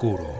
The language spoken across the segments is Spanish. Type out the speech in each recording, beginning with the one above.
Oscuro.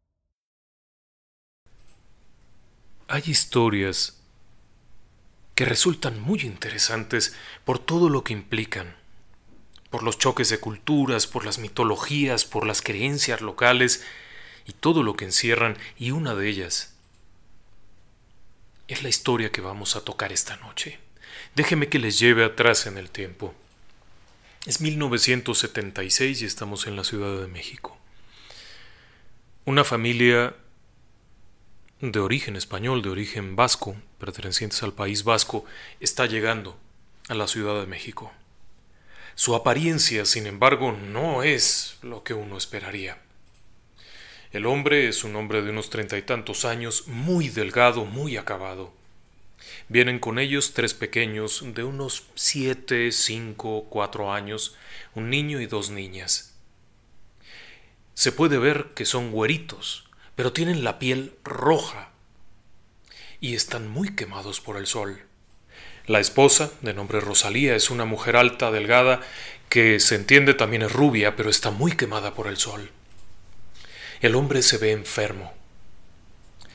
Hay historias que resultan muy interesantes por todo lo que implican, por los choques de culturas, por las mitologías, por las creencias locales y todo lo que encierran, y una de ellas es la historia que vamos a tocar esta noche. Déjeme que les lleve atrás en el tiempo. Es 1976 y estamos en la Ciudad de México. Una familia de origen español, de origen vasco, pertenecientes al país vasco, está llegando a la Ciudad de México. Su apariencia, sin embargo, no es lo que uno esperaría. El hombre es un hombre de unos treinta y tantos años, muy delgado, muy acabado. Vienen con ellos tres pequeños de unos siete, cinco, cuatro años, un niño y dos niñas. Se puede ver que son güeritos, pero tienen la piel roja y están muy quemados por el sol. La esposa, de nombre Rosalía, es una mujer alta, delgada, que se entiende también es rubia, pero está muy quemada por el sol. El hombre se ve enfermo,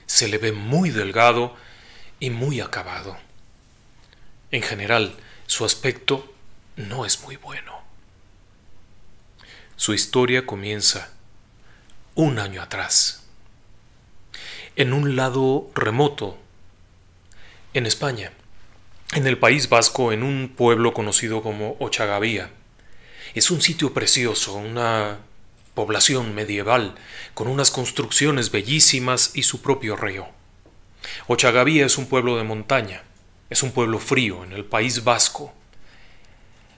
se le ve muy delgado y muy acabado. En general, su aspecto no es muy bueno. Su historia comienza un año atrás, en un lado remoto, en España, en el País Vasco, en un pueblo conocido como Ochagavía. Es un sitio precioso, una población medieval, con unas construcciones bellísimas y su propio río. Ochagavía es un pueblo de montaña, es un pueblo frío en el País Vasco.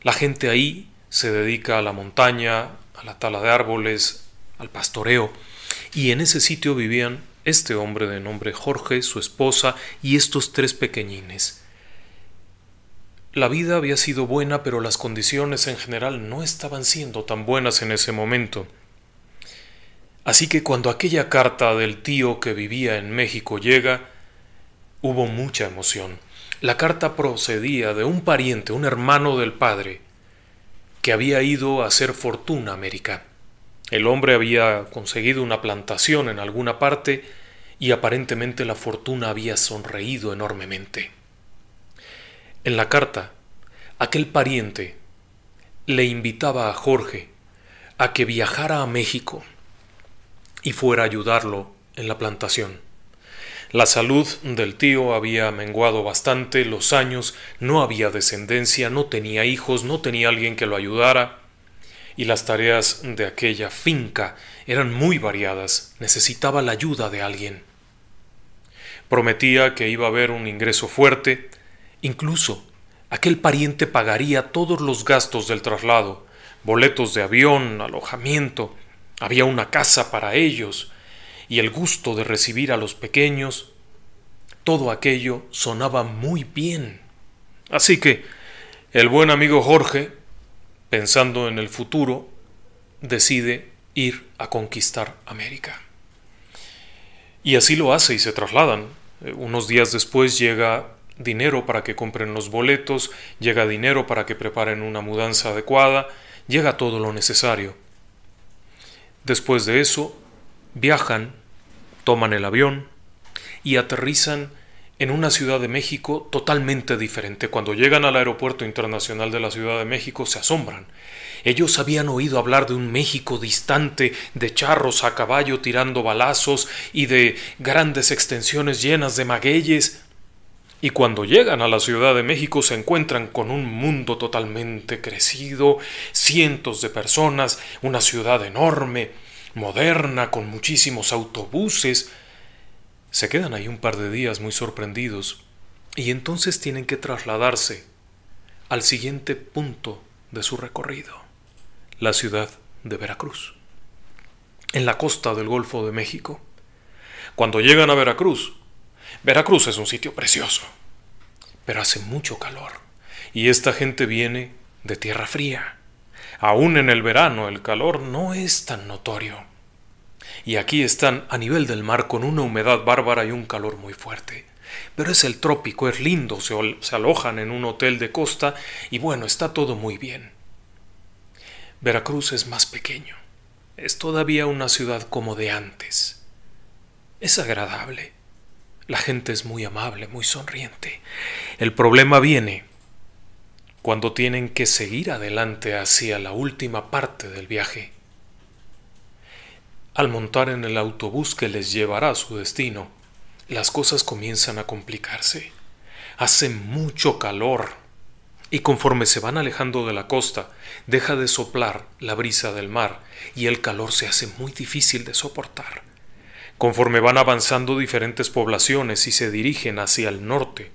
La gente ahí se dedica a la montaña, a la tala de árboles, al pastoreo, y en ese sitio vivían este hombre de nombre Jorge, su esposa y estos tres pequeñines. La vida había sido buena, pero las condiciones en general no estaban siendo tan buenas en ese momento. Así que cuando aquella carta del tío que vivía en México llega, hubo mucha emoción. La carta procedía de un pariente, un hermano del padre, que había ido a hacer fortuna a América. El hombre había conseguido una plantación en alguna parte y aparentemente la fortuna había sonreído enormemente. En la carta, aquel pariente le invitaba a Jorge a que viajara a México y fuera a ayudarlo en la plantación. La salud del tío había menguado bastante, los años, no había descendencia, no tenía hijos, no tenía alguien que lo ayudara, y las tareas de aquella finca eran muy variadas, necesitaba la ayuda de alguien. Prometía que iba a haber un ingreso fuerte, incluso aquel pariente pagaría todos los gastos del traslado, boletos de avión, alojamiento, había una casa para ellos, y el gusto de recibir a los pequeños, todo aquello sonaba muy bien. Así que el buen amigo Jorge, pensando en el futuro, decide ir a conquistar América. Y así lo hace y se trasladan. Eh, unos días después llega dinero para que compren los boletos, llega dinero para que preparen una mudanza adecuada, llega todo lo necesario. Después de eso, viajan, toman el avión y aterrizan en una Ciudad de México totalmente diferente. Cuando llegan al Aeropuerto Internacional de la Ciudad de México se asombran. Ellos habían oído hablar de un México distante, de charros a caballo tirando balazos y de grandes extensiones llenas de magueyes. Y cuando llegan a la Ciudad de México se encuentran con un mundo totalmente crecido, cientos de personas, una ciudad enorme, moderna, con muchísimos autobuses. Se quedan ahí un par de días muy sorprendidos y entonces tienen que trasladarse al siguiente punto de su recorrido, la ciudad de Veracruz, en la costa del Golfo de México. Cuando llegan a Veracruz, Veracruz es un sitio precioso, pero hace mucho calor y esta gente viene de tierra fría. Aún en el verano el calor no es tan notorio. Y aquí están a nivel del mar con una humedad bárbara y un calor muy fuerte. Pero es el trópico, es lindo, se, se alojan en un hotel de costa y bueno, está todo muy bien. Veracruz es más pequeño. Es todavía una ciudad como de antes. Es agradable. La gente es muy amable, muy sonriente. El problema viene cuando tienen que seguir adelante hacia la última parte del viaje. Al montar en el autobús que les llevará a su destino, las cosas comienzan a complicarse. Hace mucho calor y conforme se van alejando de la costa, deja de soplar la brisa del mar y el calor se hace muy difícil de soportar. Conforme van avanzando diferentes poblaciones y se dirigen hacia el norte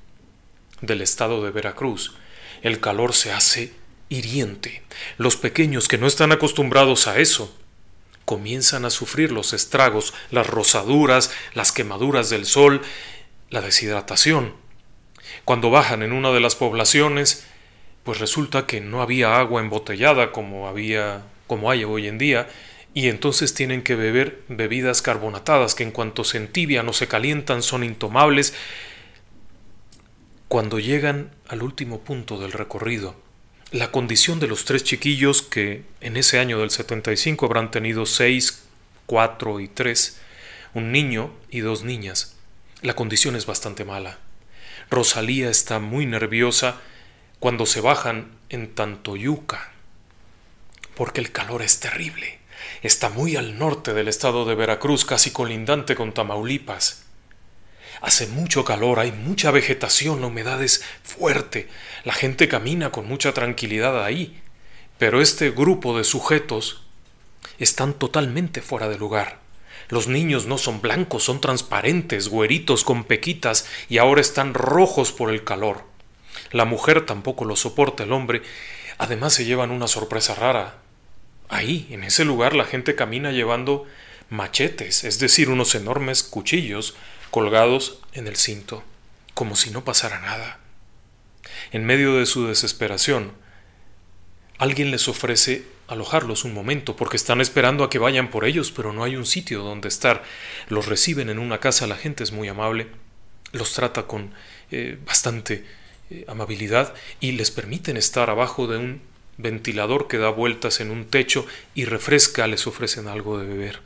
del estado de Veracruz, el calor se hace hiriente. Los pequeños que no están acostumbrados a eso comienzan a sufrir los estragos, las rosaduras, las quemaduras del sol, la deshidratación. Cuando bajan en una de las poblaciones, pues resulta que no había agua embotellada como había como hay hoy en día, y entonces tienen que beber bebidas carbonatadas que en cuanto se entibian o se calientan son intomables cuando llegan al último punto del recorrido, la condición de los tres chiquillos que en ese año del 75 habrán tenido seis, cuatro y tres, un niño y dos niñas, la condición es bastante mala. Rosalía está muy nerviosa cuando se bajan en Tantoyuca, porque el calor es terrible. está muy al norte del estado de Veracruz, casi colindante con Tamaulipas. Hace mucho calor, hay mucha vegetación, la humedad es fuerte, la gente camina con mucha tranquilidad ahí, pero este grupo de sujetos están totalmente fuera de lugar. Los niños no son blancos, son transparentes, güeritos con pequitas y ahora están rojos por el calor. La mujer tampoco lo soporta el hombre. Además se llevan una sorpresa rara. Ahí, en ese lugar, la gente camina llevando machetes, es decir, unos enormes cuchillos colgados en el cinto, como si no pasara nada. En medio de su desesperación, alguien les ofrece alojarlos un momento, porque están esperando a que vayan por ellos, pero no hay un sitio donde estar. Los reciben en una casa, la gente es muy amable, los trata con eh, bastante eh, amabilidad y les permiten estar abajo de un ventilador que da vueltas en un techo y refresca, les ofrecen algo de beber.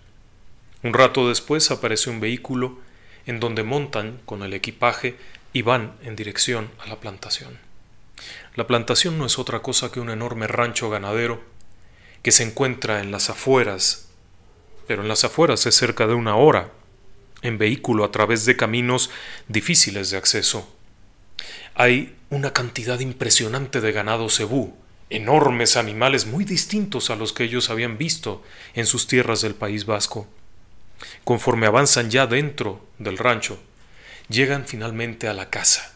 Un rato después aparece un vehículo en donde montan con el equipaje y van en dirección a la plantación. La plantación no es otra cosa que un enorme rancho ganadero que se encuentra en las afueras, pero en las afueras es cerca de una hora, en vehículo a través de caminos difíciles de acceso. Hay una cantidad impresionante de ganado cebú, enormes animales muy distintos a los que ellos habían visto en sus tierras del País Vasco. Conforme avanzan ya dentro del rancho, llegan finalmente a la casa.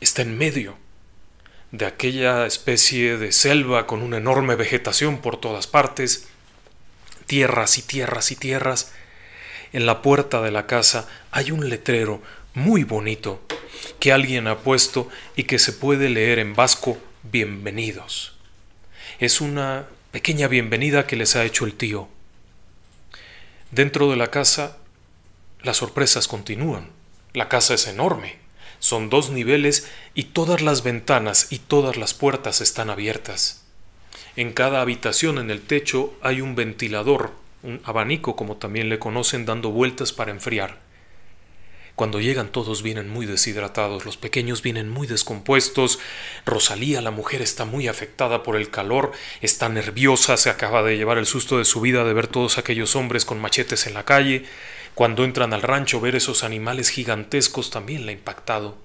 Está en medio de aquella especie de selva con una enorme vegetación por todas partes, tierras y tierras y tierras. En la puerta de la casa hay un letrero muy bonito que alguien ha puesto y que se puede leer en vasco bienvenidos. Es una pequeña bienvenida que les ha hecho el tío. Dentro de la casa las sorpresas continúan. La casa es enorme. Son dos niveles y todas las ventanas y todas las puertas están abiertas. En cada habitación en el techo hay un ventilador, un abanico como también le conocen, dando vueltas para enfriar. Cuando llegan todos vienen muy deshidratados, los pequeños vienen muy descompuestos, Rosalía, la mujer, está muy afectada por el calor, está nerviosa, se acaba de llevar el susto de su vida de ver todos aquellos hombres con machetes en la calle, cuando entran al rancho ver esos animales gigantescos también le ha impactado.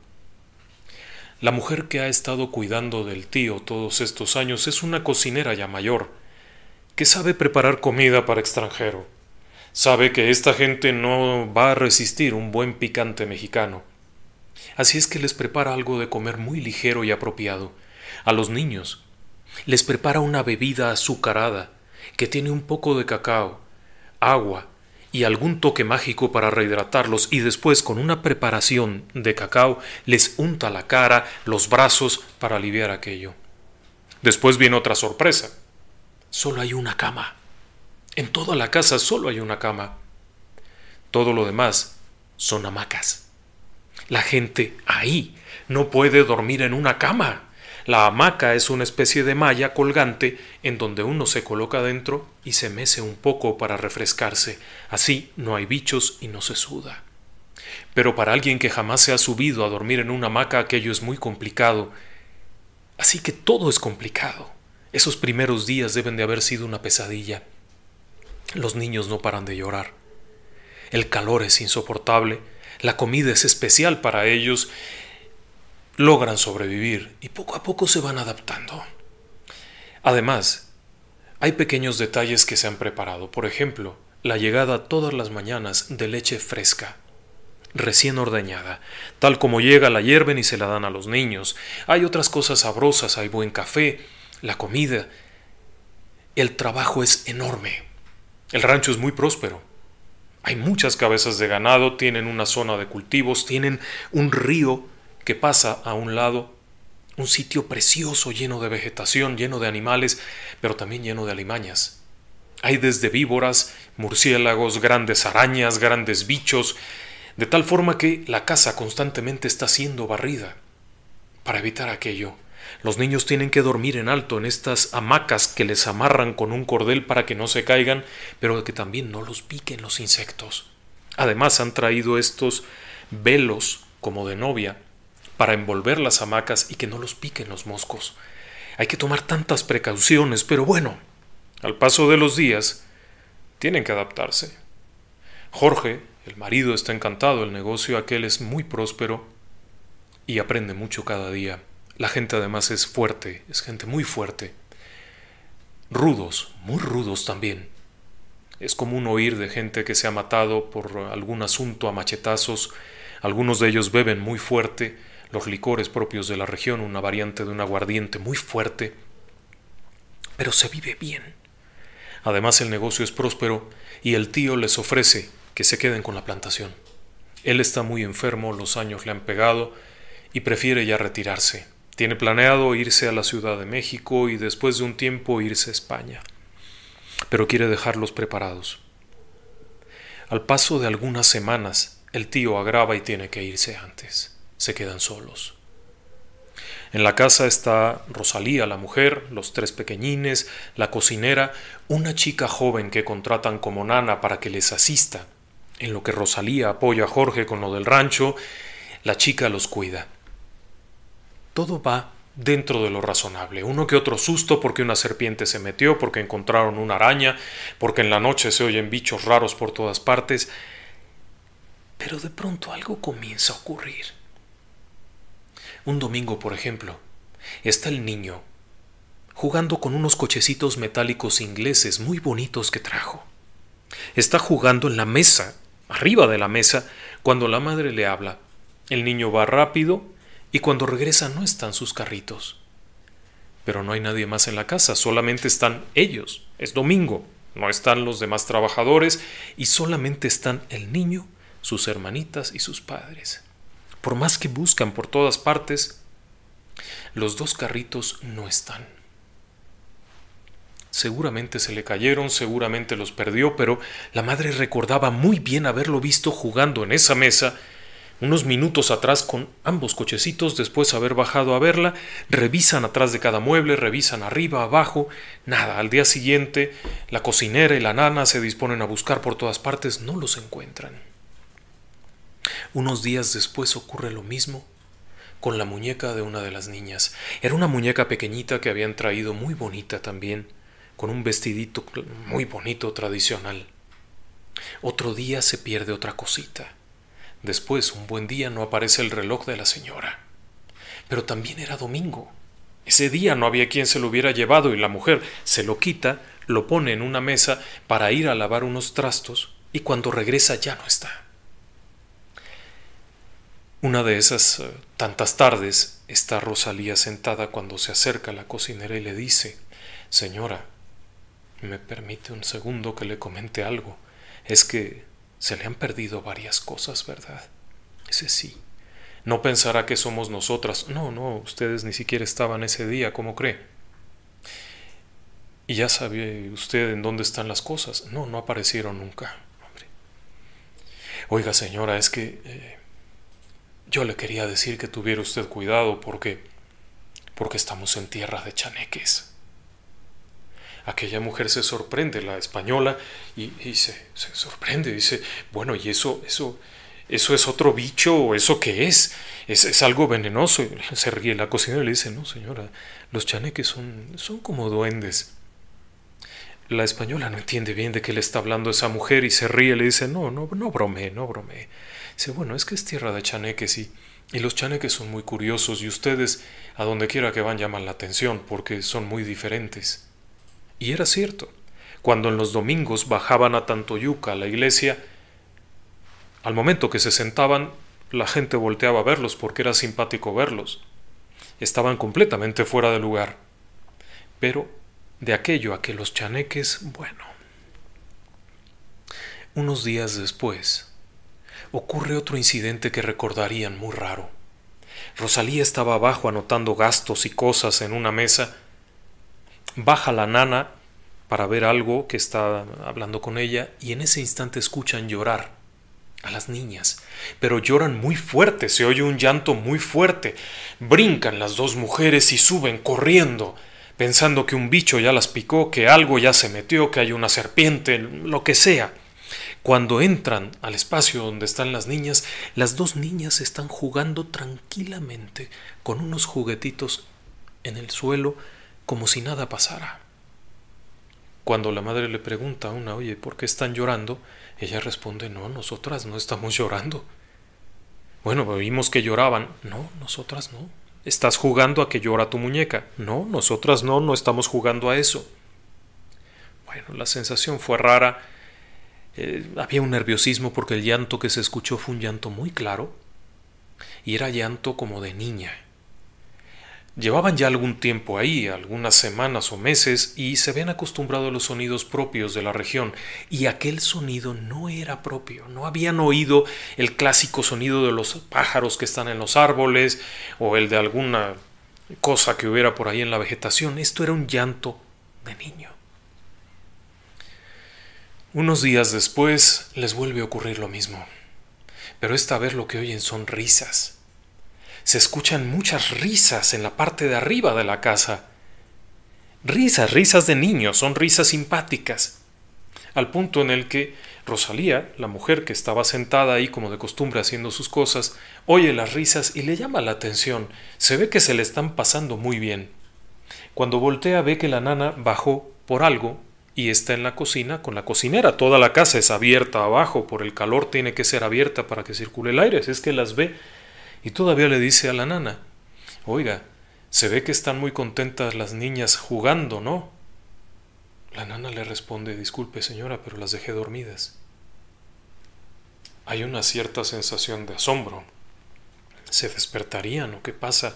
La mujer que ha estado cuidando del tío todos estos años es una cocinera ya mayor, que sabe preparar comida para extranjero. Sabe que esta gente no va a resistir un buen picante mexicano. Así es que les prepara algo de comer muy ligero y apropiado. A los niños les prepara una bebida azucarada que tiene un poco de cacao, agua y algún toque mágico para rehidratarlos y después con una preparación de cacao les unta la cara, los brazos para aliviar aquello. Después viene otra sorpresa. Solo hay una cama. En toda la casa solo hay una cama. Todo lo demás son hamacas. La gente ahí no puede dormir en una cama. La hamaca es una especie de malla colgante en donde uno se coloca dentro y se mece un poco para refrescarse. Así no hay bichos y no se suda. Pero para alguien que jamás se ha subido a dormir en una hamaca aquello es muy complicado. Así que todo es complicado. Esos primeros días deben de haber sido una pesadilla. Los niños no paran de llorar. El calor es insoportable, la comida es especial para ellos logran sobrevivir y poco a poco se van adaptando. Además, hay pequeños detalles que se han preparado, por ejemplo, la llegada todas las mañanas de leche fresca, recién ordeñada, tal como llega la hierven y se la dan a los niños. Hay otras cosas sabrosas, hay buen café, la comida. El trabajo es enorme. El rancho es muy próspero. Hay muchas cabezas de ganado, tienen una zona de cultivos, tienen un río que pasa a un lado, un sitio precioso lleno de vegetación, lleno de animales, pero también lleno de alimañas. Hay desde víboras, murciélagos, grandes arañas, grandes bichos, de tal forma que la casa constantemente está siendo barrida. Para evitar aquello, los niños tienen que dormir en alto en estas hamacas que les amarran con un cordel para que no se caigan, pero que también no los piquen los insectos. Además han traído estos velos como de novia para envolver las hamacas y que no los piquen los moscos. Hay que tomar tantas precauciones, pero bueno, Al paso de los días, tienen que adaptarse. Jorge, el marido, está encantado, el negocio aquel es muy próspero y aprende mucho cada día. La gente además es fuerte, es gente muy fuerte. Rudos, muy rudos también. Es común oír de gente que se ha matado por algún asunto a machetazos. Algunos de ellos beben muy fuerte, los licores propios de la región, una variante de un aguardiente muy fuerte. Pero se vive bien. Además el negocio es próspero y el tío les ofrece que se queden con la plantación. Él está muy enfermo, los años le han pegado y prefiere ya retirarse. Tiene planeado irse a la Ciudad de México y después de un tiempo irse a España. Pero quiere dejarlos preparados. Al paso de algunas semanas, el tío agrava y tiene que irse antes. Se quedan solos. En la casa está Rosalía, la mujer, los tres pequeñines, la cocinera, una chica joven que contratan como nana para que les asista. En lo que Rosalía apoya a Jorge con lo del rancho, la chica los cuida todo va dentro de lo razonable. Uno que otro susto porque una serpiente se metió, porque encontraron una araña, porque en la noche se oyen bichos raros por todas partes. Pero de pronto algo comienza a ocurrir. Un domingo, por ejemplo, está el niño jugando con unos cochecitos metálicos ingleses muy bonitos que trajo. Está jugando en la mesa, arriba de la mesa, cuando la madre le habla. El niño va rápido, y cuando regresa no están sus carritos. Pero no hay nadie más en la casa, solamente están ellos. Es domingo, no están los demás trabajadores y solamente están el niño, sus hermanitas y sus padres. Por más que buscan por todas partes, los dos carritos no están. Seguramente se le cayeron, seguramente los perdió, pero la madre recordaba muy bien haberlo visto jugando en esa mesa unos minutos atrás con ambos cochecitos, después de haber bajado a verla, revisan atrás de cada mueble, revisan arriba, abajo, nada. Al día siguiente, la cocinera y la nana se disponen a buscar por todas partes, no los encuentran. Unos días después ocurre lo mismo con la muñeca de una de las niñas. Era una muñeca pequeñita que habían traído muy bonita también, con un vestidito muy bonito tradicional. Otro día se pierde otra cosita. Después, un buen día, no aparece el reloj de la señora. Pero también era domingo. Ese día no había quien se lo hubiera llevado y la mujer se lo quita, lo pone en una mesa para ir a lavar unos trastos y cuando regresa ya no está. Una de esas eh, tantas tardes está Rosalía sentada cuando se acerca a la cocinera y le dice Señora, ¿me permite un segundo que le comente algo? Es que se le han perdido varias cosas, ¿verdad? Ese sí. No pensará que somos nosotras. No, no, ustedes ni siquiera estaban ese día, ¿cómo cree? ¿Y ya sabe usted en dónde están las cosas? No, no aparecieron nunca. Hombre. Oiga, señora, es que eh, yo le quería decir que tuviera usted cuidado porque porque estamos en tierra de chaneques. Aquella mujer se sorprende, la española, y, se, sorprende, dice, bueno, ¿y eso, eso, eso es otro bicho o eso qué es? es? algo venenoso. se ríe la cocinera y le dice, no señora, los chaneques son, son como duendes. La española no entiende bien de qué le está hablando esa mujer y se ríe y le dice, no, no, no bromé, no bromé. Dice, bueno, es que es tierra de chaneques y, y los chaneques son muy curiosos y ustedes a donde quiera que van llaman la atención porque son muy diferentes. Y era cierto. Cuando en los domingos bajaban a Tantoyuca a la iglesia, al momento que se sentaban, la gente volteaba a verlos porque era simpático verlos. Estaban completamente fuera de lugar. Pero de aquello a que los chaneques, bueno. Unos días después, ocurre otro incidente que recordarían muy raro. Rosalía estaba abajo anotando gastos y cosas en una mesa Baja la nana para ver algo que está hablando con ella y en ese instante escuchan llorar a las niñas, pero lloran muy fuerte, se oye un llanto muy fuerte. Brincan las dos mujeres y suben corriendo, pensando que un bicho ya las picó, que algo ya se metió, que hay una serpiente, lo que sea. Cuando entran al espacio donde están las niñas, las dos niñas están jugando tranquilamente con unos juguetitos en el suelo como si nada pasara. Cuando la madre le pregunta a una, oye, ¿por qué están llorando? Ella responde, no, nosotras no estamos llorando. Bueno, oímos que lloraban. No, nosotras no. ¿Estás jugando a que llora tu muñeca? No, nosotras no, no estamos jugando a eso. Bueno, la sensación fue rara. Eh, había un nerviosismo porque el llanto que se escuchó fue un llanto muy claro y era llanto como de niña. Llevaban ya algún tiempo ahí, algunas semanas o meses, y se habían acostumbrado a los sonidos propios de la región, y aquel sonido no era propio, no habían oído el clásico sonido de los pájaros que están en los árboles, o el de alguna cosa que hubiera por ahí en la vegetación, esto era un llanto de niño. Unos días después les vuelve a ocurrir lo mismo, pero esta vez lo que oyen son risas se escuchan muchas risas en la parte de arriba de la casa. Risas, risas de niños, son risas simpáticas. Al punto en el que Rosalía, la mujer que estaba sentada ahí como de costumbre haciendo sus cosas, oye las risas y le llama la atención. Se ve que se le están pasando muy bien. Cuando voltea ve que la nana bajó por algo y está en la cocina con la cocinera. Toda la casa es abierta abajo, por el calor tiene que ser abierta para que circule el aire. Es que las ve y todavía le dice a la nana, oiga, se ve que están muy contentas las niñas jugando, ¿no? La nana le responde, disculpe señora, pero las dejé dormidas. Hay una cierta sensación de asombro. ¿Se despertarían o qué pasa?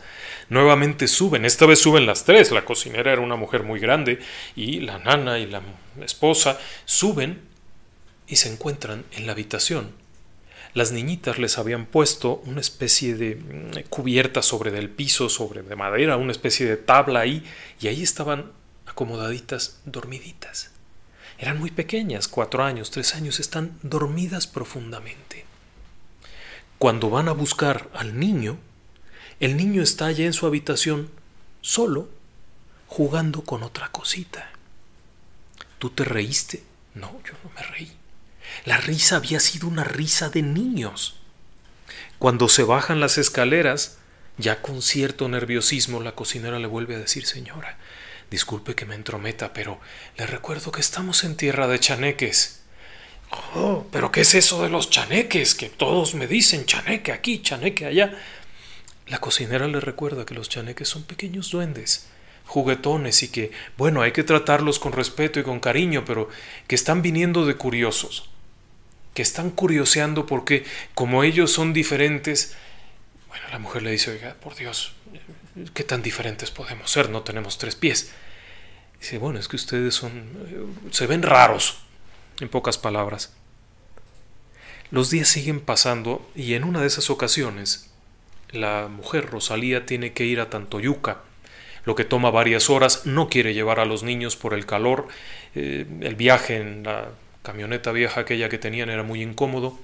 Nuevamente suben, esta vez suben las tres, la cocinera era una mujer muy grande y la nana y la esposa suben y se encuentran en la habitación las niñitas les habían puesto una especie de mm, cubierta sobre del piso, sobre de madera, una especie de tabla ahí, y ahí estaban acomodaditas, dormiditas. Eran muy pequeñas, cuatro años, tres años, están dormidas profundamente. Cuando van a buscar al niño, el niño está allá en su habitación, solo, jugando con otra cosita. ¿Tú te reíste? No, yo no me reí. La risa había sido una risa de niños. Cuando se bajan las escaleras, ya con cierto nerviosismo, la cocinera le vuelve a decir Señora, disculpe que me entrometa, pero le recuerdo que estamos en tierra de chaneques. Oh, pero ¿qué es eso de los chaneques? Que todos me dicen chaneque aquí, chaneque allá. La cocinera le recuerda que los chaneques son pequeños duendes, juguetones y que, bueno, hay que tratarlos con respeto y con cariño, pero que están viniendo de curiosos que están curioseando porque como ellos son diferentes, bueno, la mujer le dice, oiga, por Dios, ¿qué tan diferentes podemos ser? No tenemos tres pies. Dice, bueno, es que ustedes son, se ven raros, en pocas palabras. Los días siguen pasando y en una de esas ocasiones la mujer Rosalía tiene que ir a Tantoyuca, lo que toma varias horas, no quiere llevar a los niños por el calor, eh, el viaje en la camioneta vieja aquella que tenían era muy incómodo,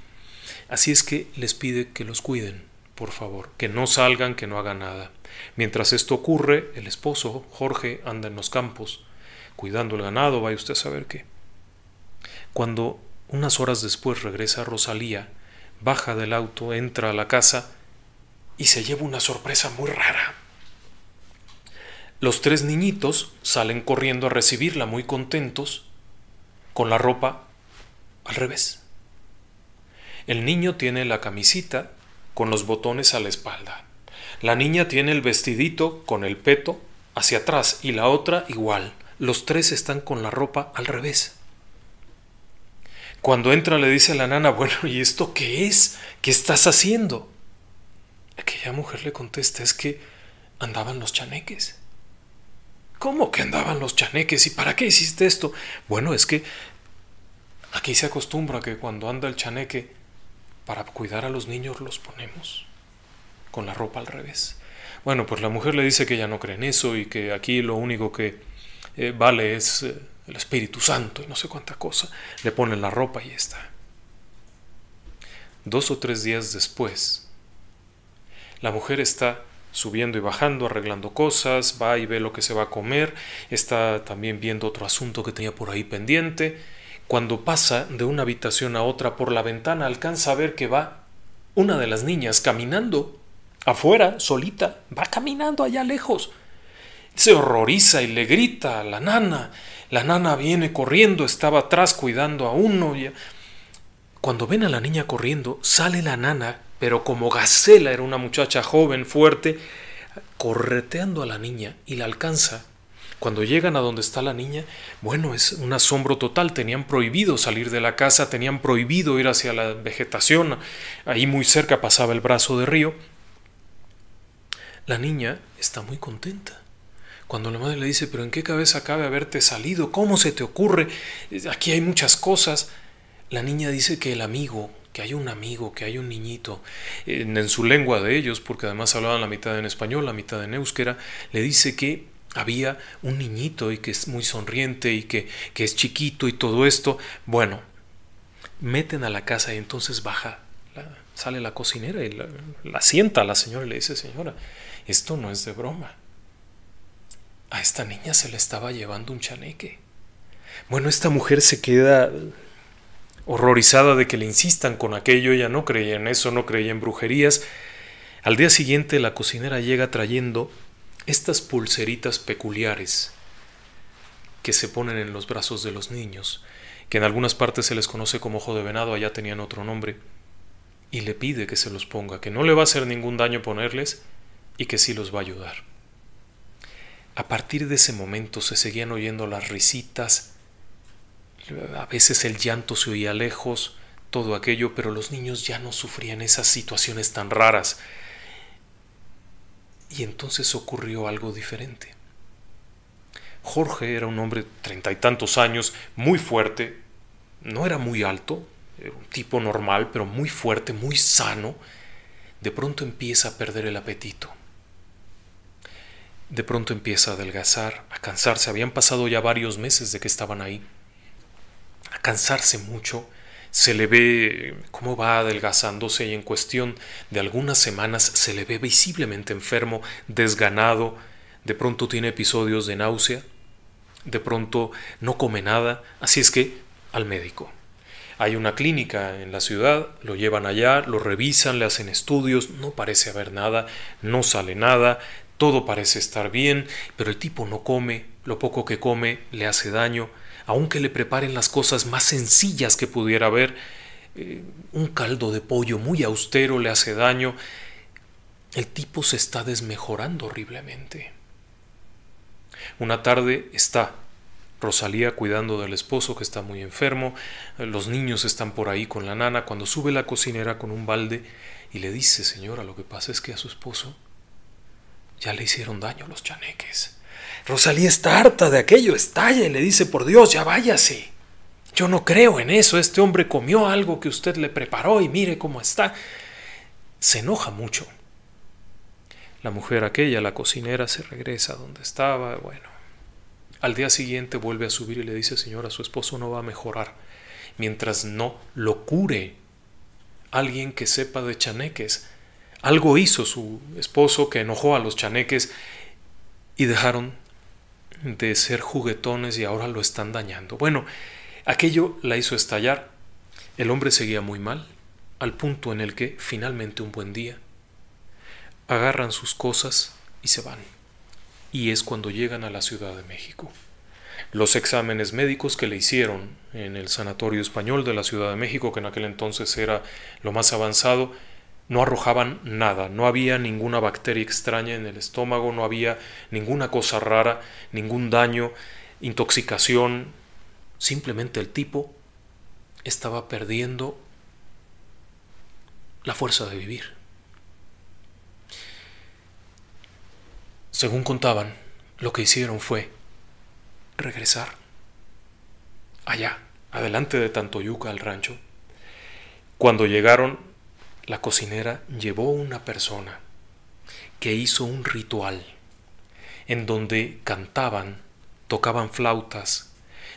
así es que les pide que los cuiden, por favor, que no salgan, que no hagan nada. Mientras esto ocurre, el esposo, Jorge, anda en los campos, cuidando el ganado, vaya usted a saber qué. Cuando unas horas después regresa Rosalía, baja del auto, entra a la casa y se lleva una sorpresa muy rara. Los tres niñitos salen corriendo a recibirla muy contentos, con la ropa al revés. El niño tiene la camisita con los botones a la espalda. La niña tiene el vestidito con el peto hacia atrás y la otra igual. Los tres están con la ropa al revés. Cuando entra le dice a la nana, bueno, ¿y esto qué es? ¿Qué estás haciendo? Aquella mujer le contesta, es que andaban los chaneques. ¿Cómo que andaban los chaneques? ¿Y para qué hiciste esto? Bueno, es que Aquí se acostumbra que cuando anda el chaneque, para cuidar a los niños los ponemos con la ropa al revés. Bueno, pues la mujer le dice que ella no cree en eso y que aquí lo único que eh, vale es eh, el Espíritu Santo y no sé cuánta cosa. Le ponen la ropa y está. Dos o tres días después, la mujer está subiendo y bajando, arreglando cosas, va y ve lo que se va a comer, está también viendo otro asunto que tenía por ahí pendiente, cuando pasa de una habitación a otra por la ventana, alcanza a ver que va una de las niñas caminando afuera, solita, va caminando allá lejos. Se horroriza y le grita a la nana. La nana viene corriendo, estaba atrás cuidando a uno. Cuando ven a la niña corriendo, sale la nana, pero como gacela era una muchacha joven, fuerte, correteando a la niña y la alcanza. Cuando llegan a donde está la niña, bueno, es un asombro total. Tenían prohibido salir de la casa, tenían prohibido ir hacia la vegetación. Ahí muy cerca pasaba el brazo de río. La niña está muy contenta. Cuando la madre le dice, pero ¿en qué cabeza cabe haberte salido? ¿Cómo se te ocurre? Aquí hay muchas cosas. La niña dice que el amigo, que hay un amigo, que hay un niñito, en, su lengua de ellos, porque además hablaban la mitad en español, la mitad en euskera, le dice que había un niñito y que es muy sonriente y que, que es chiquito y todo esto. Bueno, meten a la casa y entonces baja, sale la cocinera y la, la sienta a la señora y le dice, señora, esto no es de broma a esta niña se le estaba llevando un chaneque. Bueno, esta mujer se queda horrorizada de que le insistan con aquello, ella no creía en eso, no creía en brujerías. Al día siguiente la cocinera llega trayendo estas pulseritas peculiares que se ponen en los brazos de los niños, que en algunas partes se les conoce como ojo de venado, allá tenían otro nombre, y le pide que se los ponga, que no le va a hacer ningún daño ponerles y que sí los va a ayudar. A partir de ese momento se seguían oyendo las risitas, a veces el llanto se oía lejos, todo aquello, pero los niños ya no sufrían esas situaciones tan raras. Y entonces ocurrió algo diferente. Jorge era un hombre treinta y tantos años, muy fuerte, no era muy alto, era un tipo normal, pero muy fuerte, muy sano. De pronto empieza a perder el apetito de pronto empieza a adelgazar, a cansarse. Habían pasado ya varios meses de que estaban ahí. A cansarse mucho. Se le ve cómo va adelgazándose y en cuestión de algunas semanas se le ve visiblemente enfermo, desganado. De pronto tiene episodios de náusea. De pronto no come nada. Así es que al médico. Hay una clínica en la ciudad, lo llevan allá, lo revisan, le hacen estudios, no parece haber nada, no sale nada, todo parece estar bien, pero el tipo no come, lo poco que come le hace daño, aunque le preparen las cosas más sencillas que pudiera haber, eh, un caldo de pollo muy austero le hace daño, el tipo se está desmejorando horriblemente. Una tarde está Rosalía cuidando del esposo que está muy enfermo, los niños están por ahí con la nana, cuando sube la cocinera con un balde y le dice, señora, lo que pasa es que a su esposo ya le hicieron daño los chaneques. Rosalía está harta de aquello, estalla y le dice, por Dios, ya váyase. Yo no creo en eso, este hombre comió algo que usted le preparó y mire cómo está. Se enoja mucho. La mujer aquella, la cocinera, se regresa donde estaba. Bueno, al día siguiente vuelve a subir y le dice, señora, su esposo no va a mejorar mientras no lo cure alguien que sepa de chaneques. Algo hizo su esposo que enojó a los chaneques y dejaron de ser juguetones y ahora lo están dañando. Bueno, aquello la hizo estallar. El hombre seguía muy mal, al punto en el que finalmente un buen día agarran sus cosas y se van. Y es cuando llegan a la Ciudad de México. Los exámenes médicos que le hicieron en el Sanatorio Español de la Ciudad de México, que en aquel entonces era lo más avanzado, no arrojaban nada, no había ninguna bacteria extraña en el estómago, no había ninguna cosa rara, ningún daño, intoxicación, simplemente el tipo estaba perdiendo la fuerza de vivir. Según contaban, lo que hicieron fue regresar allá, adelante de Tantoyuca al rancho. Cuando llegaron la cocinera llevó una persona que hizo un ritual en donde cantaban, tocaban flautas,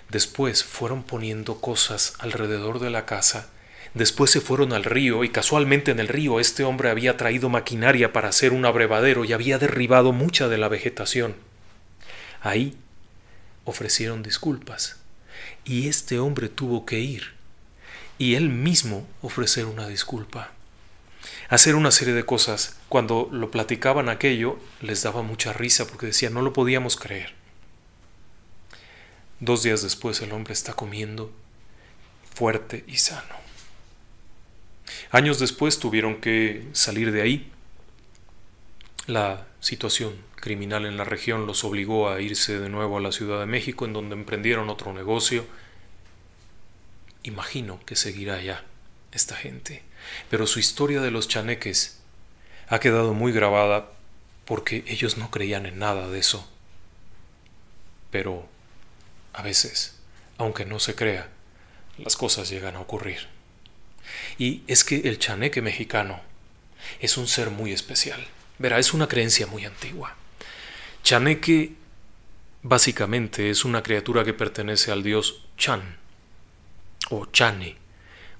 después fueron poniendo cosas alrededor de la casa, después se fueron al río y casualmente en el río este hombre había traído maquinaria para hacer un abrevadero y había derribado mucha de la vegetación. Ahí ofrecieron disculpas y este hombre tuvo que ir y él mismo ofrecer una disculpa. Hacer una serie de cosas. Cuando lo platicaban aquello, les daba mucha risa porque decían, no lo podíamos creer. Dos días después el hombre está comiendo fuerte y sano. Años después tuvieron que salir de ahí. La situación criminal en la región los obligó a irse de nuevo a la Ciudad de México, en donde emprendieron otro negocio. Imagino que seguirá allá esta gente, pero su historia de los chaneques ha quedado muy grabada porque ellos no creían en nada de eso. Pero a veces, aunque no se crea, las cosas llegan a ocurrir. Y es que el chaneque mexicano es un ser muy especial. Verá, es una creencia muy antigua. Chaneque básicamente es una criatura que pertenece al dios Chan o Chane,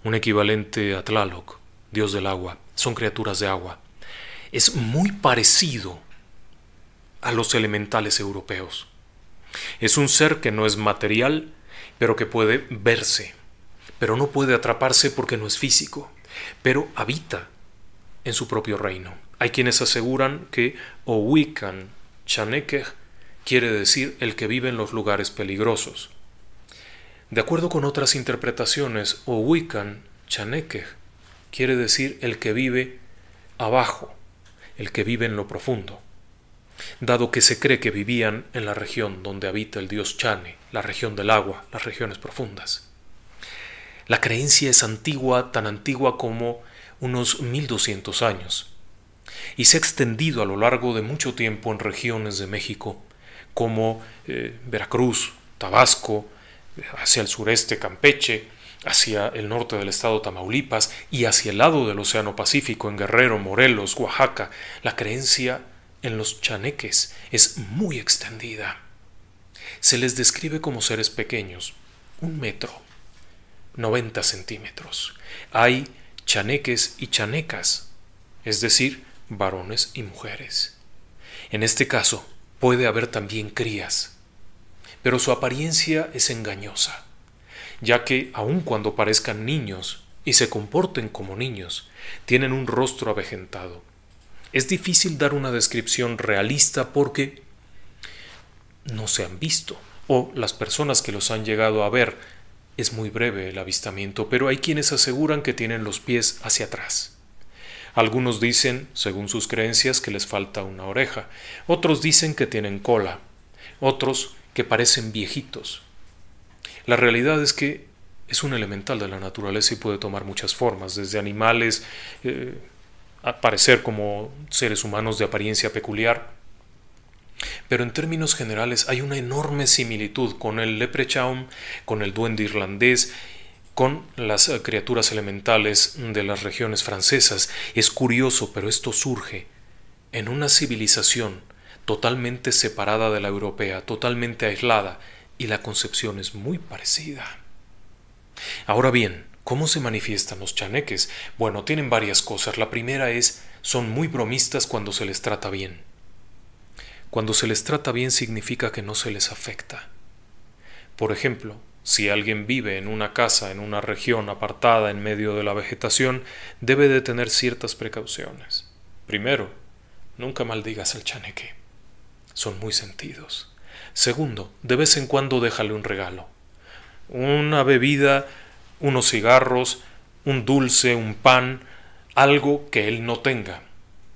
un equivalente a Tlaloc, dios del agua. Son criaturas de agua. Es muy parecido a los elementales europeos. Es un ser que no es material, pero que puede verse, pero no puede atraparse porque no es físico, pero habita en su propio reino. Hay quienes aseguran que Owikan Chanekeh quiere decir el que vive en los lugares peligrosos. De acuerdo con otras interpretaciones, Owikan Chanekeh quiere decir el que vive abajo, el que vive en lo profundo, dado que se cree que vivían en la región donde habita el dios Chane, la región del agua, las regiones profundas. La creencia es antigua, tan antigua como unos 1200 años, y se ha extendido a lo largo de mucho tiempo en regiones de México como eh, Veracruz, Tabasco, hacia el sureste Campeche, hacia el norte del estado Tamaulipas y hacia el lado del Océano Pacífico en Guerrero, Morelos, Oaxaca. La creencia en los chaneques es muy extendida. Se les describe como seres pequeños, un metro, 90 centímetros. Hay chaneques y chanecas, es decir, varones y mujeres. En este caso, puede haber también crías, pero su apariencia es engañosa, ya que aun cuando parezcan niños y se comporten como niños, tienen un rostro avejentado. Es difícil dar una descripción realista porque no se han visto, o las personas que los han llegado a ver es muy breve el avistamiento, pero hay quienes aseguran que tienen los pies hacia atrás. Algunos dicen, según sus creencias, que les falta una oreja, otros dicen que tienen cola, otros que parecen viejitos. La realidad es que es un elemental de la naturaleza y puede tomar muchas formas, desde animales, eh, aparecer como seres humanos de apariencia peculiar, pero en términos generales hay una enorme similitud con el leprechaun, con el duende irlandés, con las eh, criaturas elementales de las regiones francesas. Es curioso, pero esto surge en una civilización totalmente separada de la europea, totalmente aislada, y la concepción es muy parecida. Ahora bien, ¿cómo se manifiestan los chaneques? Bueno, tienen varias cosas. La primera es, son muy bromistas cuando se les trata bien. Cuando se les trata bien significa que no se les afecta. Por ejemplo, si alguien vive en una casa en una región apartada en medio de la vegetación, debe de tener ciertas precauciones. Primero, nunca maldigas al chaneque. Son muy sentidos. Segundo, de vez en cuando déjale un regalo. Una bebida, unos cigarros, un dulce, un pan, algo que él no tenga.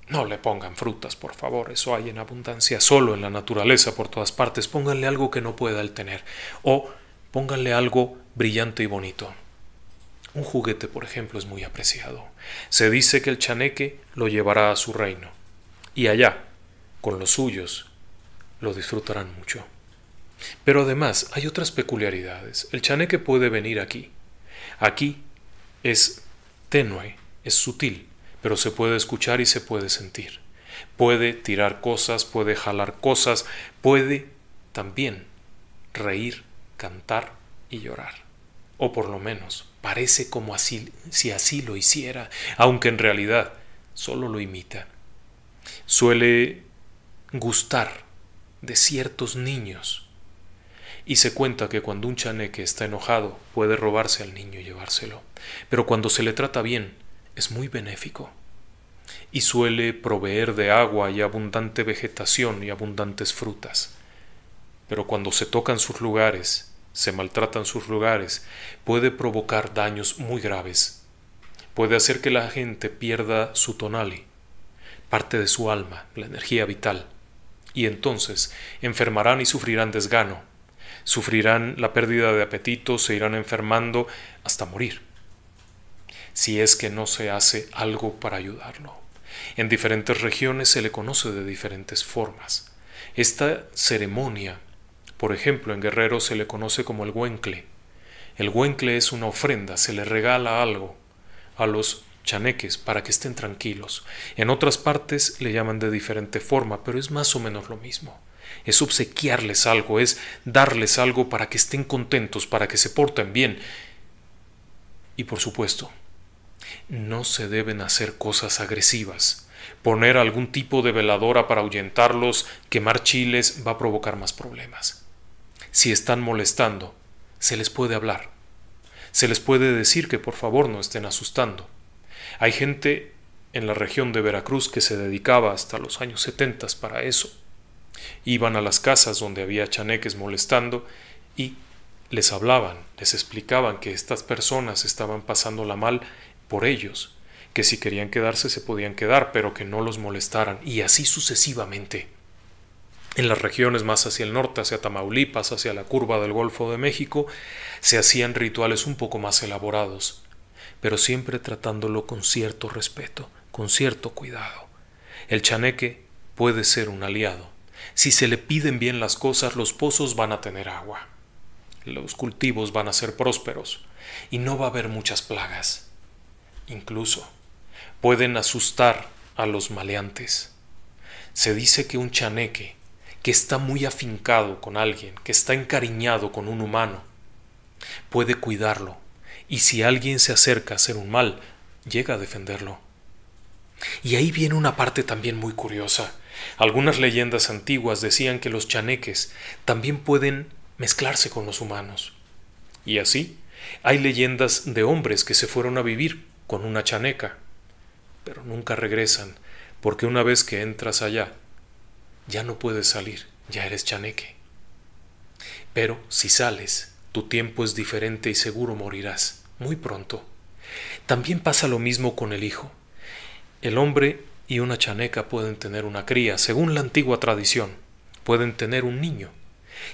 No le pongan frutas, por favor, eso hay en abundancia solo en la naturaleza por todas partes. Pónganle algo que no pueda él tener. O pónganle algo brillante y bonito. Un juguete, por ejemplo, es muy apreciado. Se dice que el chaneque lo llevará a su reino. Y allá, con los suyos, lo disfrutarán mucho. Pero además hay otras peculiaridades. El chaneque puede venir aquí. Aquí es tenue, es sutil pero se puede escuchar y se puede sentir. Puede tirar cosas, puede jalar cosas, puede también reír, cantar y llorar. O por lo menos parece como así, si así lo hiciera, aunque en realidad solo lo imita. Suele gustar de ciertos niños. Y se cuenta que cuando un chaneque está enojado puede robarse al niño y llevárselo. Pero cuando se le trata bien, es muy benéfico. y suele proveer de agua y abundante vegetación y abundantes frutas. Pero cuando se tocan sus lugares, se maltratan sus lugares, puede provocar daños muy graves. Puede hacer que la gente pierda su tonali, parte de su alma, la energía vital, y entonces enfermarán y sufrirán desgano, sufrirán la pérdida de apetito, se irán enfermando hasta morir, si es que no se hace algo para ayudarlo. En diferentes regiones se le conoce de diferentes formas. Esta ceremonia, por ejemplo, en Guerrero se le conoce como el huencle. El huencle es una ofrenda, se le regala algo a los chaneques para que estén tranquilos. En otras partes le llaman de diferente forma, pero es más o menos lo mismo. Es obsequiarles algo, es darles algo para que estén contentos, para que se porten bien. Y por supuesto, no se deben hacer cosas agresivas. Poner algún tipo de veladora para ahuyentarlos, quemar chiles, va a provocar más problemas. Si están molestando, se les puede hablar. Se les puede decir que por favor no estén asustando. Hay gente en la región de Veracruz que se dedicaba hasta los años setentas para eso. Iban a las casas donde había chaneques molestando y les hablaban, les explicaban que estas personas estaban pasándola mal por ellos, que si querían quedarse se podían quedar, pero que no los molestaran, y así sucesivamente. En las regiones más hacia el norte, hacia Tamaulipas, hacia la curva del Golfo de México, se hacían rituales un poco más elaborados, pero siempre tratándolo con cierto respeto, con cierto cuidado. El chaneque puede ser un aliado. Si se le piden bien las cosas, los pozos van a tener agua. Los cultivos van a ser prósperos y no va a haber muchas plagas incluso pueden asustar a los maleantes. Se dice que un chaneque que está muy afincado con alguien, que está encariñado con un humano, puede cuidarlo, y si alguien se acerca a hacer un mal, llega a defenderlo. Y ahí viene una parte también muy curiosa. Algunas leyendas antiguas decían que los chaneques también pueden mezclarse con los humanos. Y así, hay leyendas de hombres que se fueron a vivir con una chaneca, pero nunca regresan, porque una vez que entras allá, ya no puedes salir, ya eres chaneque. Pero si sales, tu tiempo es diferente y seguro morirás, muy pronto. También pasa lo mismo con el hijo. El hombre y una chaneca pueden tener una cría, según la antigua tradición, pueden tener un niño.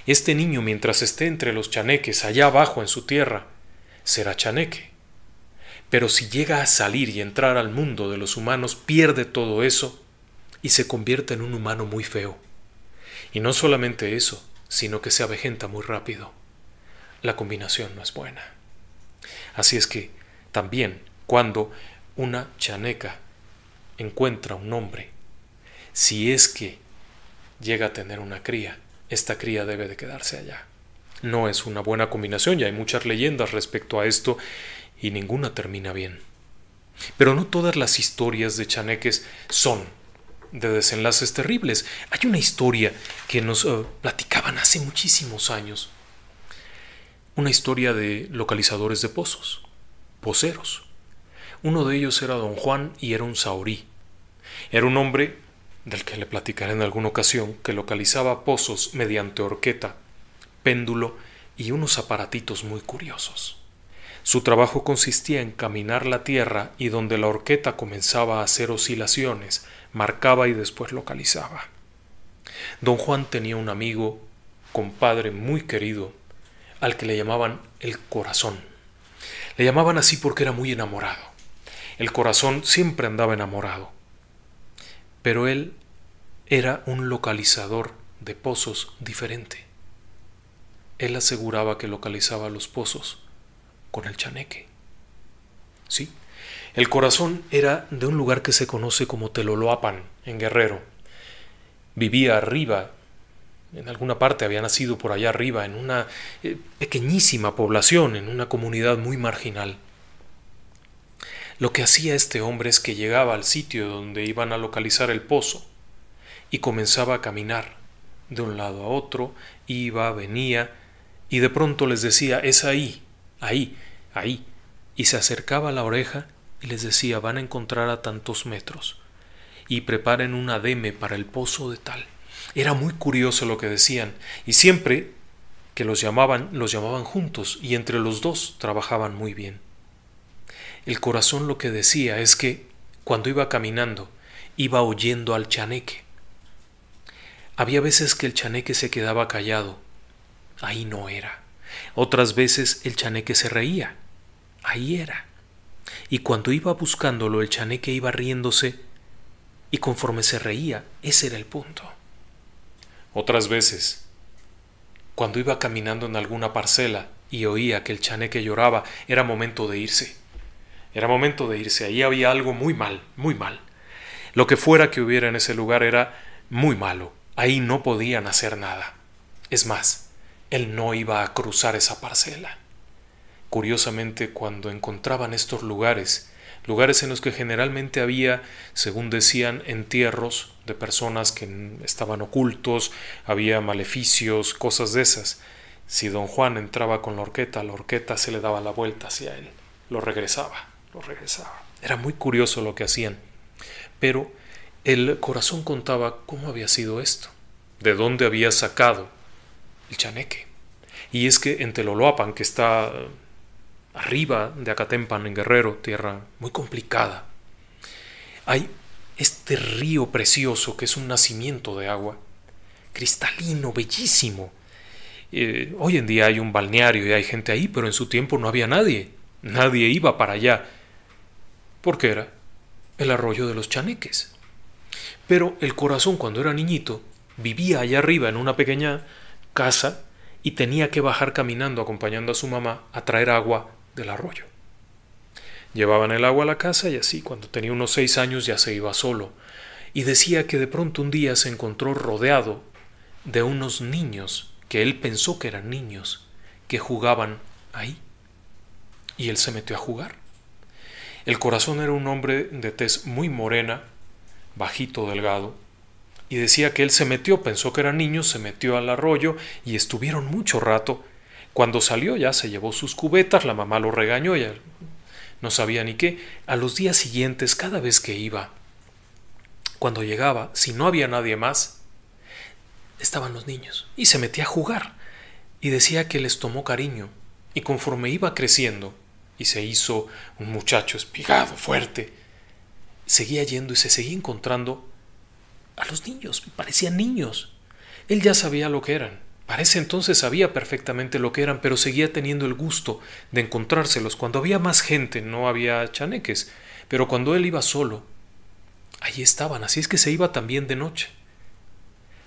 Este niño, mientras esté entre los chaneques allá abajo en su tierra, será chaneque. Pero si llega a salir y entrar al mundo de los humanos, pierde todo eso y se convierte en un humano muy feo. Y no solamente eso, sino que se avejenta muy rápido. La combinación no es buena. Así es que también cuando una chaneca encuentra un hombre, si es que llega a tener una cría, esta cría debe de quedarse allá. No es una buena combinación y hay muchas leyendas respecto a esto y ninguna termina bien. Pero no todas las historias de chaneques son de desenlaces terribles. Hay una historia que nos eh, platicaban hace muchísimos años. Una historia de localizadores de pozos, poceros. Uno de ellos era don Juan y era un saurí. Era un hombre, del que le platicaré en alguna ocasión, que localizaba pozos mediante horqueta, péndulo y unos aparatitos muy curiosos. Su trabajo consistía en caminar la tierra y donde la horqueta comenzaba a hacer oscilaciones, marcaba y después localizaba. Don Juan tenía un amigo, compadre muy querido, al que le llamaban el corazón. Le llamaban así porque era muy enamorado. El corazón siempre andaba enamorado. Pero él era un localizador de pozos diferente. Él aseguraba que localizaba los pozos con el chaneque. Sí, el corazón era de un lugar que se conoce como Teloloapan, en Guerrero. Vivía arriba, en alguna parte había nacido por allá arriba, en una eh, pequeñísima población, en una comunidad muy marginal. Lo que hacía este hombre es que llegaba al sitio donde iban a localizar el pozo y comenzaba a caminar de un lado a otro, iba, venía, y de pronto les decía, es ahí, ahí, ahí, y se acercaba a la oreja y les decía van a encontrar a tantos metros y preparen un ademe para el pozo de tal. Era muy curioso lo que decían y siempre que los llamaban los llamaban juntos y entre los dos trabajaban muy bien. El corazón lo que decía es que cuando iba caminando iba oyendo al chaneque. Había veces que el chaneque se quedaba callado. Ahí no era. Otras veces el chaneque se reía. Ahí era. Y cuando iba buscándolo el chaneque iba riéndose y conforme se reía, ese era el punto. Otras veces, cuando iba caminando en alguna parcela y oía que el chaneque lloraba, era momento de irse. Era momento de irse. Ahí había algo muy mal, muy mal. Lo que fuera que hubiera en ese lugar era muy malo. Ahí no podían hacer nada. Es más, él no iba a cruzar esa parcela. Curiosamente, cuando encontraban estos lugares, lugares en los que generalmente había, según decían, entierros de personas que estaban ocultos, había maleficios, cosas de esas. Si don Juan entraba con la horqueta, la horqueta se le daba la vuelta hacia él, lo regresaba, lo regresaba. Era muy curioso lo que hacían. Pero el corazón contaba cómo había sido esto, de dónde había sacado el chaneque. Y es que en Teloloapan, que está arriba de Acatempan, en Guerrero, tierra muy complicada, hay este río precioso que es un nacimiento de agua, cristalino, bellísimo. Eh, hoy en día hay un balneario y hay gente ahí, pero en su tiempo no había nadie. Nadie iba para allá. Porque era el arroyo de los chaneques. Pero el corazón cuando era niñito vivía allá arriba en una pequeña casa y tenía que bajar caminando acompañando a su mamá a traer agua del arroyo. Llevaban el agua a la casa y así, cuando tenía unos seis años ya se iba solo, y decía que de pronto un día se encontró rodeado de unos niños, que él pensó que eran niños, que jugaban ahí. Y él se metió a jugar. El corazón era un hombre de tez muy morena, bajito, delgado, y decía que él se metió, pensó que eran niños, se metió al arroyo y estuvieron mucho rato. Cuando salió ya se llevó sus cubetas, la mamá lo regañó, ya no sabía ni qué. A los días siguientes, cada vez que iba, cuando llegaba, si no había nadie más, estaban los niños y se metía a jugar y decía que les tomó cariño y conforme iba creciendo y se hizo un muchacho espigado, fuerte, seguía yendo y se seguía encontrando a los niños, parecían niños. Él ya sabía lo que eran. Parece entonces sabía perfectamente lo que eran, pero seguía teniendo el gusto de encontrárselos. Cuando había más gente no había chaneques, pero cuando él iba solo, allí estaban, así es que se iba también de noche.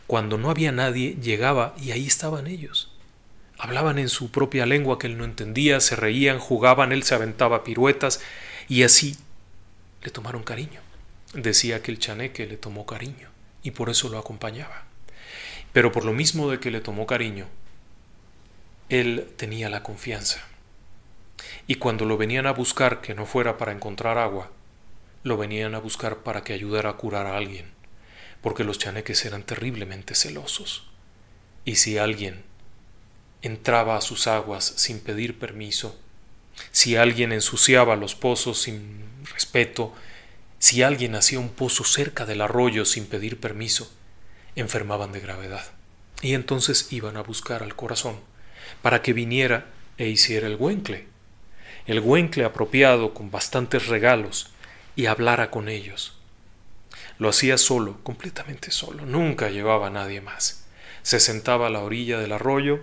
Cuando no había nadie, llegaba y ahí estaban ellos. Hablaban en su propia lengua que él no entendía, se reían, jugaban, él se aventaba piruetas y así le tomaron cariño. Decía que el chaneque le tomó cariño y por eso lo acompañaba. Pero por lo mismo de que le tomó cariño, él tenía la confianza. Y cuando lo venían a buscar, que no fuera para encontrar agua, lo venían a buscar para que ayudara a curar a alguien, porque los chaneques eran terriblemente celosos. Y si alguien entraba a sus aguas sin pedir permiso, si alguien ensuciaba los pozos sin respeto, si alguien hacía un pozo cerca del arroyo sin pedir permiso, enfermaban de gravedad. Y entonces iban a buscar al corazón para que viniera e hiciera el güencle, el güencle apropiado con bastantes regalos, y hablara con ellos. Lo hacía solo, completamente solo, nunca llevaba a nadie más. Se sentaba a la orilla del arroyo,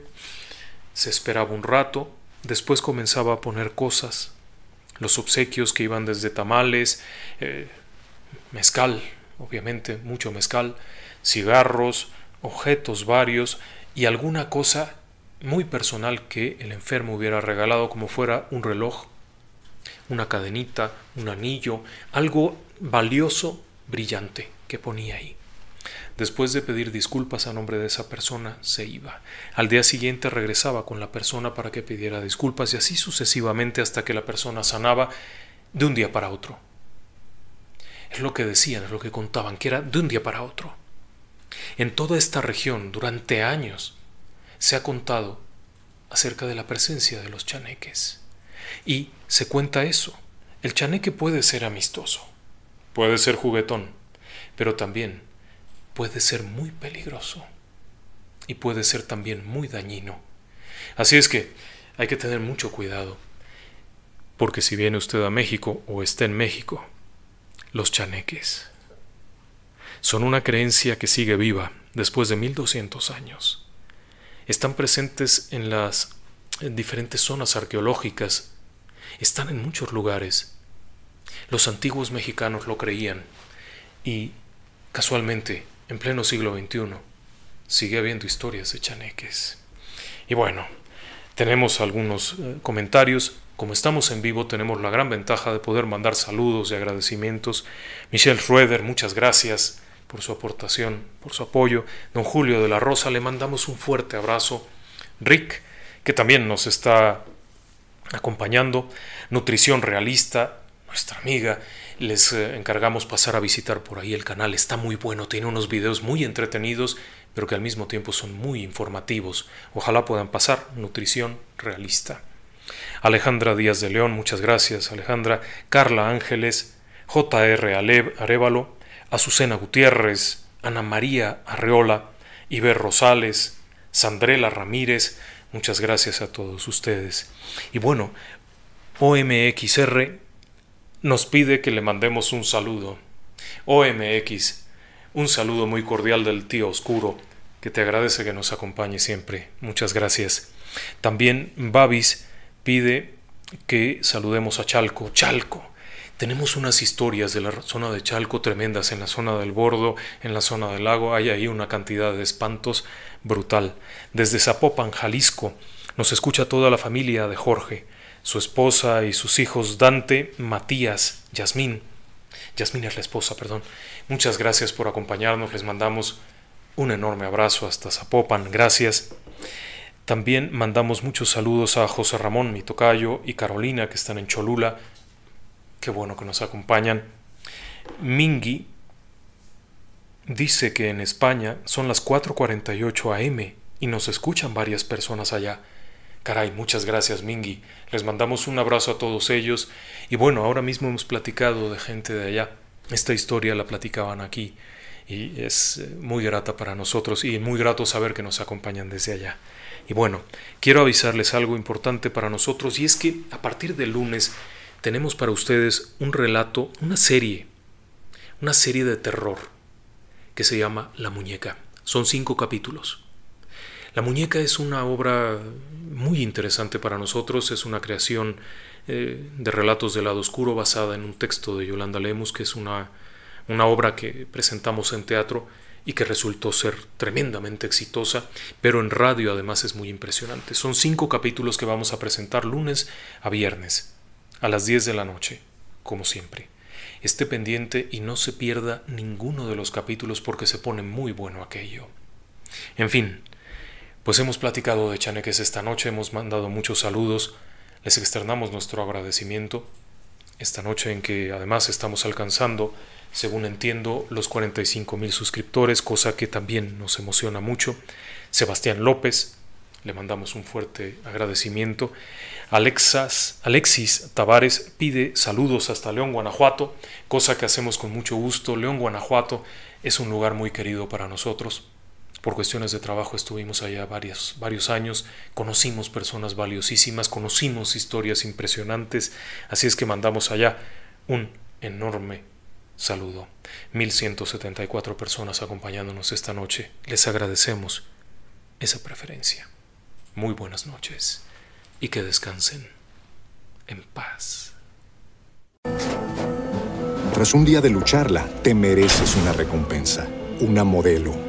se esperaba un rato, después comenzaba a poner cosas, los obsequios que iban desde tamales, eh, mezcal, obviamente, mucho mezcal, cigarros, objetos varios y alguna cosa muy personal que el enfermo hubiera regalado como fuera un reloj, una cadenita, un anillo, algo valioso, brillante que ponía ahí. Después de pedir disculpas a nombre de esa persona, se iba. Al día siguiente regresaba con la persona para que pidiera disculpas y así sucesivamente hasta que la persona sanaba de un día para otro. Es lo que decían, es lo que contaban, que era de un día para otro. En toda esta región, durante años, se ha contado acerca de la presencia de los chaneques. Y se cuenta eso. El chaneque puede ser amistoso, puede ser juguetón, pero también puede ser muy peligroso y puede ser también muy dañino. Así es que hay que tener mucho cuidado, porque si viene usted a México o está en México, los chaneques son una creencia que sigue viva después de 1200 años. Están presentes en las diferentes zonas arqueológicas, están en muchos lugares. Los antiguos mexicanos lo creían y, casualmente, en pleno siglo XXI, sigue habiendo historias de chaneques. Y bueno, tenemos algunos eh, comentarios. Como estamos en vivo, tenemos la gran ventaja de poder mandar saludos y agradecimientos. Michelle Schroeder, muchas gracias por su aportación, por su apoyo. Don Julio de la Rosa, le mandamos un fuerte abrazo. Rick, que también nos está acompañando. Nutrición Realista, nuestra amiga. Les eh, encargamos pasar a visitar por ahí el canal. Está muy bueno, tiene unos videos muy entretenidos, pero que al mismo tiempo son muy informativos. Ojalá puedan pasar. Nutrición Realista. Alejandra Díaz de León, muchas gracias Alejandra. Carla Ángeles, JR Arevalo, Azucena Gutiérrez, Ana María Arreola, Iber Rosales, Sandrela Ramírez, muchas gracias a todos ustedes. Y bueno, OMXR nos pide que le mandemos un saludo. OMX, un saludo muy cordial del tío Oscuro, que te agradece que nos acompañe siempre. Muchas gracias. También Babis pide que saludemos a Chalco. Chalco, tenemos unas historias de la zona de Chalco tremendas, en la zona del Bordo, en la zona del lago, hay ahí una cantidad de espantos brutal. Desde Zapopan, Jalisco, nos escucha toda la familia de Jorge, su esposa y sus hijos Dante, Matías, Yasmín. Yasmín es la esposa, perdón. Muchas gracias por acompañarnos, les mandamos un enorme abrazo hasta Zapopan, gracias. También mandamos muchos saludos a José Ramón, mi tocayo, y Carolina, que están en Cholula, Qué bueno que nos acompañan. Mingi dice que en España son las 4:48 am y nos escuchan varias personas allá. Caray, muchas gracias Mingi. Les mandamos un abrazo a todos ellos. Y bueno, ahora mismo hemos platicado de gente de allá. Esta historia la platicaban aquí y es eh, muy grata para nosotros y muy grato saber que nos acompañan desde allá. Y bueno, quiero avisarles algo importante para nosotros y es que a partir del lunes tenemos para ustedes un relato, una serie, una serie de terror que se llama La Muñeca. Son cinco capítulos. La Muñeca es una obra muy interesante para nosotros, es una creación eh, de relatos del lado oscuro basada en un texto de Yolanda Lemus, que es una, una obra que presentamos en teatro y que resultó ser tremendamente exitosa, pero en radio además es muy impresionante. Son cinco capítulos que vamos a presentar lunes a viernes a las 10 de la noche, como siempre. Esté pendiente y no se pierda ninguno de los capítulos porque se pone muy bueno aquello. En fin, pues hemos platicado de Chaneques esta noche, hemos mandado muchos saludos, les externamos nuestro agradecimiento esta noche en que además estamos alcanzando, según entiendo, los 45 mil suscriptores, cosa que también nos emociona mucho. Sebastián López, le mandamos un fuerte agradecimiento. Alexas, Alexis Tavares pide saludos hasta León, Guanajuato, cosa que hacemos con mucho gusto. León, Guanajuato es un lugar muy querido para nosotros. Por cuestiones de trabajo estuvimos allá varios, varios años, conocimos personas valiosísimas, conocimos historias impresionantes, así es que mandamos allá un enorme saludo. 1174 personas acompañándonos esta noche. Les agradecemos esa preferencia muy buenas noches y que descansen en paz. Tras un día de lucharla, te mereces una recompensa, una modelo,